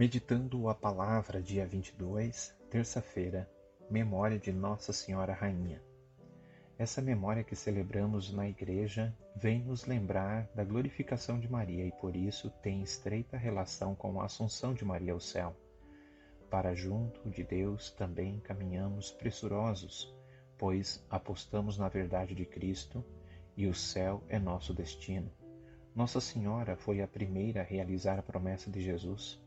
Meditando a palavra, dia 22, terça-feira, memória de Nossa Senhora Rainha. Essa memória que celebramos na Igreja vem nos lembrar da glorificação de Maria e por isso tem estreita relação com a Assunção de Maria ao céu. Para junto de Deus também caminhamos pressurosos, pois apostamos na verdade de Cristo e o céu é nosso destino. Nossa Senhora foi a primeira a realizar a promessa de Jesus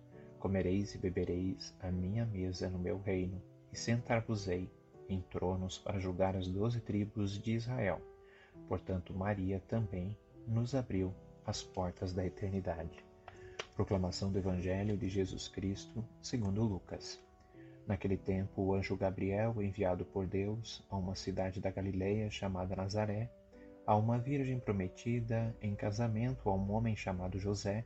Comereis e bebereis a minha mesa no meu reino, e sentar-vos-ei em tronos para julgar as doze tribos de Israel. Portanto, Maria também nos abriu as portas da eternidade. Proclamação do Evangelho de Jesus Cristo, segundo Lucas. Naquele tempo, o anjo Gabriel, enviado por Deus a uma cidade da Galileia chamada Nazaré, a uma virgem prometida em casamento a um homem chamado José,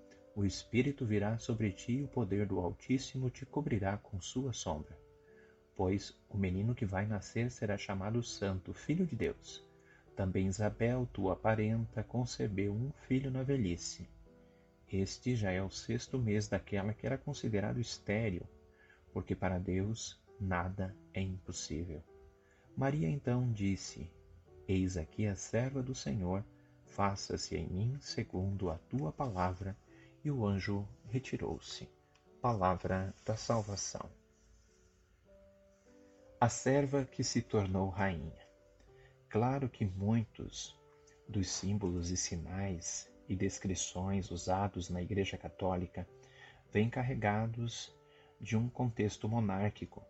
o Espírito virá sobre ti e o poder do Altíssimo te cobrirá com sua sombra. Pois o menino que vai nascer será chamado Santo, Filho de Deus. Também Isabel, tua parenta, concebeu um filho na velhice. Este já é o sexto mês daquela que era considerado estéril, porque para Deus nada é impossível. Maria então disse: Eis aqui a serva do Senhor, faça-se em mim segundo a tua palavra e o anjo retirou-se. Palavra da salvação. A serva que se tornou rainha. Claro que muitos dos símbolos e sinais e descrições usados na Igreja Católica vêm carregados de um contexto monárquico,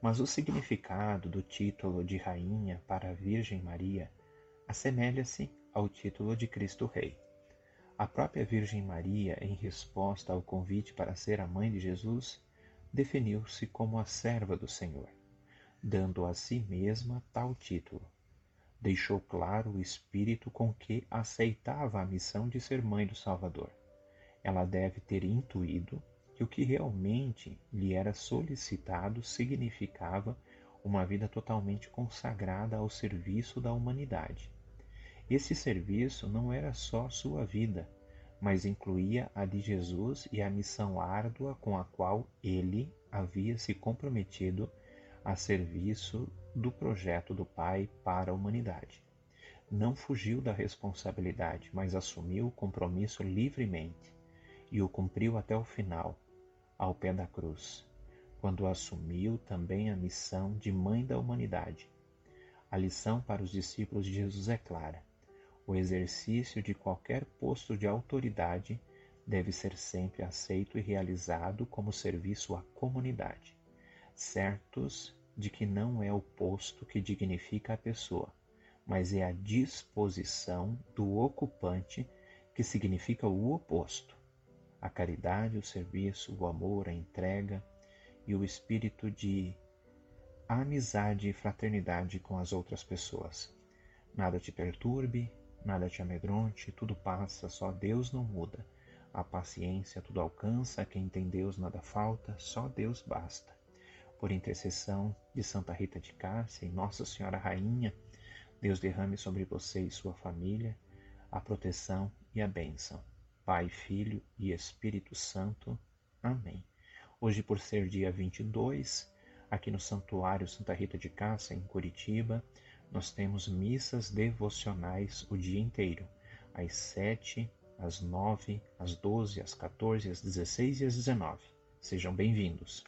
mas o significado do título de rainha para a Virgem Maria assemelha-se ao título de Cristo Rei. A própria Virgem Maria, em resposta ao convite para ser a mãe de Jesus, definiu-se como a serva do Senhor, dando a si mesma tal título. Deixou claro o espírito com que aceitava a missão de ser mãe do Salvador. Ela deve ter intuído que o que realmente lhe era solicitado significava uma vida totalmente consagrada ao serviço da humanidade esse serviço não era só sua vida, mas incluía a de Jesus e a missão árdua com a qual ele havia se comprometido a serviço do projeto do Pai para a humanidade. Não fugiu da responsabilidade, mas assumiu o compromisso livremente e o cumpriu até o final, ao pé da cruz, quando assumiu também a missão de mãe da humanidade. A lição para os discípulos de Jesus é clara o exercício de qualquer posto de autoridade deve ser sempre aceito e realizado como serviço à comunidade, certos de que não é o posto que dignifica a pessoa, mas é a disposição do ocupante que significa o oposto. A caridade, o serviço, o amor, a entrega e o espírito de amizade e fraternidade com as outras pessoas. Nada te perturbe, Nada te amedronte, tudo passa, só Deus não muda. A paciência tudo alcança, quem tem Deus nada falta, só Deus basta. Por intercessão de Santa Rita de Cássia e Nossa Senhora Rainha, Deus derrame sobre você e sua família a proteção e a bênção. Pai, Filho e Espírito Santo. Amém. Hoje, por ser dia 22, aqui no Santuário Santa Rita de Cássia, em Curitiba, nós temos missas devocionais o dia inteiro, às 7, às 9, às 12, às 14, às 16 e às 19. Sejam bem-vindos.